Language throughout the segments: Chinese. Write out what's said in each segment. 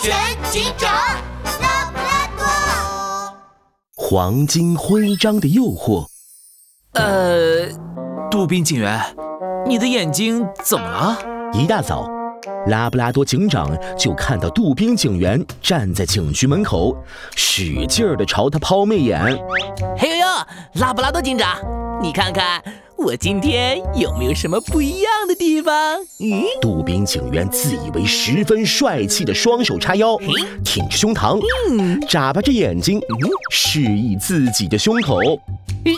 全警长，拉布拉多。黄金徽章的诱惑。呃，杜宾警员，你的眼睛怎么了？一大早，拉布拉多警长就看到杜宾警员站在警局门口，使劲儿地朝他抛媚眼。嘿呦呦，拉布拉多警长，你看看我今天有没有什么不一样的地方？嗯，杜宾警员自以为十分帅气的双手叉腰，挺着胸膛，眨巴着眼睛，示意自己的胸口。哎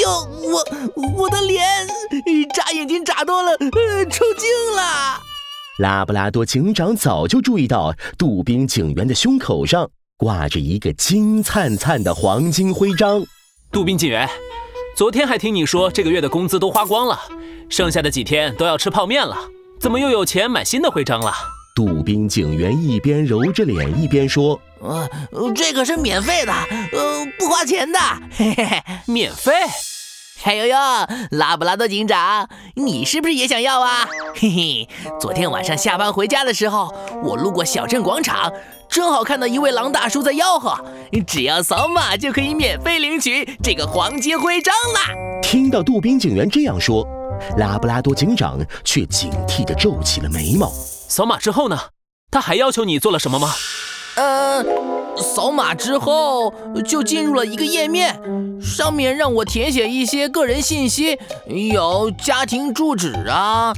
呦，我我的脸眨眼睛眨多了，呃，抽筋了。拉布拉多警长早就注意到杜宾警员的胸口上挂着一个金灿灿的黄金徽章。杜宾警员，昨天还听你说这个月的工资都花光了，剩下的几天都要吃泡面了，怎么又有钱买新的徽章了？杜宾警员一边揉着脸一边说：“呃，这个是免费的，呃，不花钱的，嘿嘿嘿，免费。”嗨呦呦，拉布拉多警长，你是不是也想要啊？嘿嘿，昨天晚上下班回家的时候，我路过小镇广场，正好看到一位狼大叔在吆喝，只要扫码就可以免费领取这个黄金徽章啦。听到杜宾警员这样说，拉布拉多警长却警惕地皱起了眉毛。扫码之后呢？他还要求你做了什么吗？呃，扫码之后就进入了一个页面，上面让我填写一些个人信息，有家庭住址啊、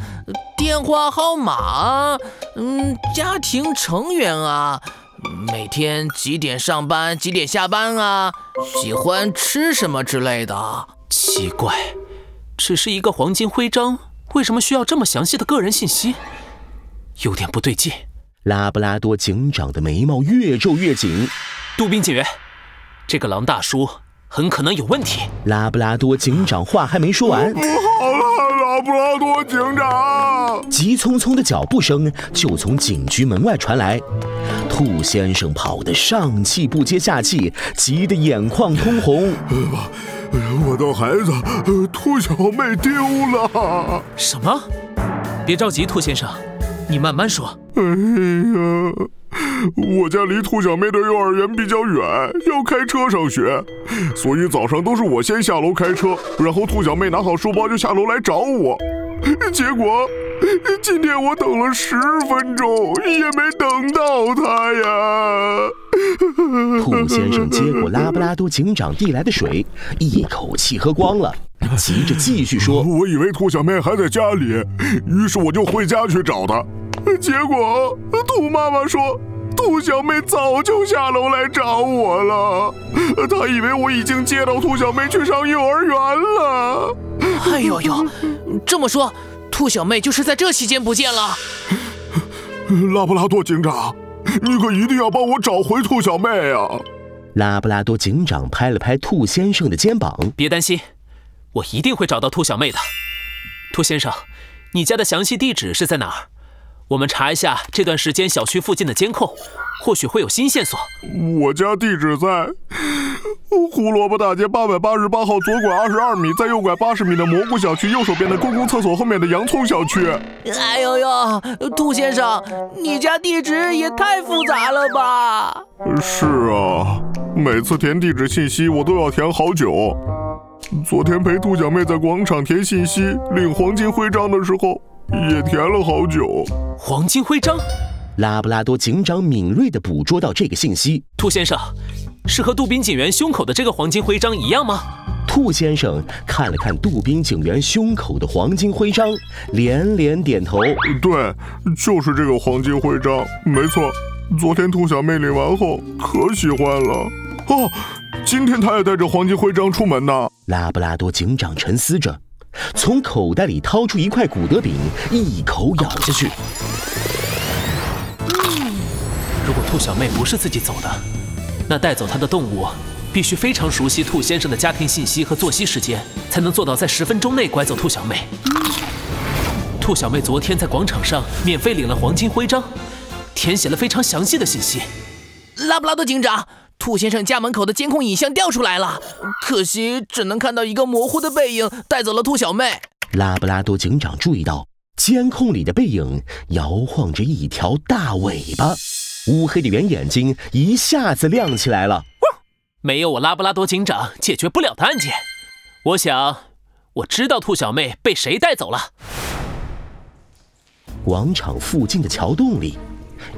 电话号码啊、嗯，家庭成员啊、每天几点上班、几点下班啊、喜欢吃什么之类的。奇怪，只是一个黄金徽章，为什么需要这么详细的个人信息？有点不对劲。拉布拉多警长的眉毛越皱越紧。杜宾警员，这个狼大叔很可能有问题。拉布拉多警长话还没说完，不好了，拉布拉多警长！急匆匆的脚步声就从警局门外传来。兔先生跑得上气不接下气，急得眼眶通红。我的孩子兔小妹丢了！什么？别着急，兔先生。你慢慢说。哎呀，我家离兔小妹的幼儿园比较远，要开车上学，所以早上都是我先下楼开车，然后兔小妹拿好书包就下楼来找我。结果今天我等了十分钟也没等到她呀。兔先生接过拉布拉多警长递来的水，一口气喝光了，急着继续说：“ 我以为兔小妹还在家里，于是我就回家去找她。”结果，兔妈妈说，兔小妹早就下楼来找我了。她以为我已经接到兔小妹去上幼儿园了。哎呦呦，这么说，兔小妹就是在这期间不见了。拉布拉多警长，你可一定要帮我找回兔小妹啊！拉布拉多警长拍了拍兔先生的肩膀，别担心，我一定会找到兔小妹的。兔先生，你家的详细地址是在哪儿？我们查一下这段时间小区附近的监控，或许会有新线索。我家地址在胡萝卜大街八百八十八号，左拐二十二米，再右拐八十米的蘑菇小区右手边的公共厕所后面的洋葱小区。哎呦呦，兔先生，你家地址也太复杂了吧？是啊，每次填地址信息我都要填好久。昨天陪兔小妹在广场填信息领黄金徽章的时候。也填了好久。黄金徽章，拉布拉多警长敏锐地捕捉到这个信息。兔先生，是和杜宾警员胸口的这个黄金徽章一样吗？兔先生看了看杜宾警员胸口的黄金徽章，连连点头。对，就是这个黄金徽章，没错。昨天兔小妹领完后可喜欢了。哦，今天她也带着黄金徽章出门呢。拉布拉多警长沉思着。从口袋里掏出一块古德饼，一口咬下去。兔小妹不是自己走的，那带走她的动物必须非常熟悉兔先生的家庭信息和作息时间，才能做到在十分钟内拐走兔小妹。兔小妹昨天在广场上免费领了黄金徽章，填写了非常详细的信息。拉布拉多警长。兔先生家门口的监控影像调出来了，可惜只能看到一个模糊的背影带走了兔小妹。拉布拉多警长注意到，监控里的背影摇晃着一条大尾巴，乌黑的圆眼睛一下子亮起来了。没有我拉布拉多警长解决不了的案件。我想，我知道兔小妹被谁带走了。广场附近的桥洞里，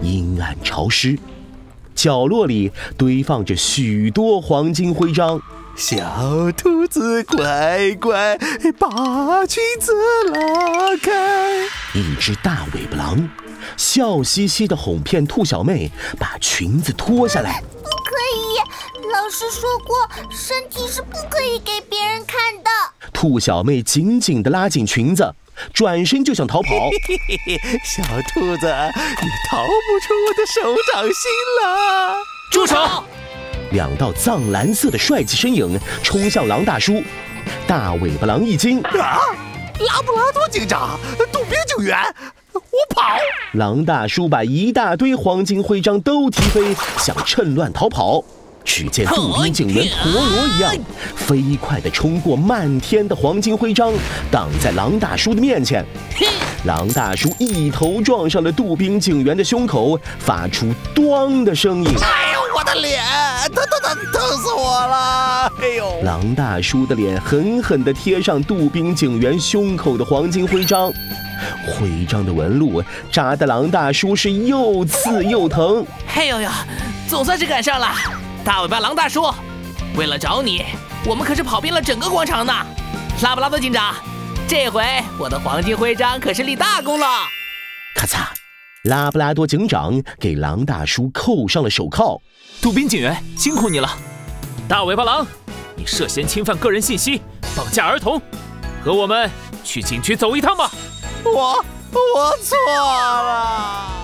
阴暗潮湿，角落里堆放着许多黄金徽章。小兔子乖乖，把裙子拉开。一只大尾巴狼笑嘻嘻地哄骗兔小妹，把裙子脱下来。不可以，老师说过，身体是不可以给别人看的。兔小妹紧紧地拉紧裙子，转身就想逃跑。小兔子，你逃不出我的手掌心了。住手！两道藏蓝色的帅气身影冲向狼大叔，大尾巴狼一惊，啊！拉布拉多警长，杜宾警员，我跑！狼大叔把一大堆黄金徽章都踢飞，想趁乱逃跑。只见杜宾警员陀螺一样，飞快地冲过漫天的黄金徽章，挡在狼大叔的面前。狼大叔一头撞上了杜宾警员的胸口，发出“咣”的声音。我的脸，疼疼疼，疼死我了！哎呦，狼大叔的脸狠狠地贴上杜宾警员胸口的黄金徽章，徽章的纹路扎得狼大叔是又刺又疼。嘿呦呦，总算是赶上了！大尾巴狼大叔，为了找你，我们可是跑遍了整个广场呢。拉布拉多警长。这回我的黄金徽章可是立大功了！咔嚓，拉布拉多警长给狼大叔扣上了手铐。杜宾警员辛苦你了，大尾巴狼，你涉嫌侵犯个人信息、绑架儿童，和我们去警局走一趟吧。我我错了。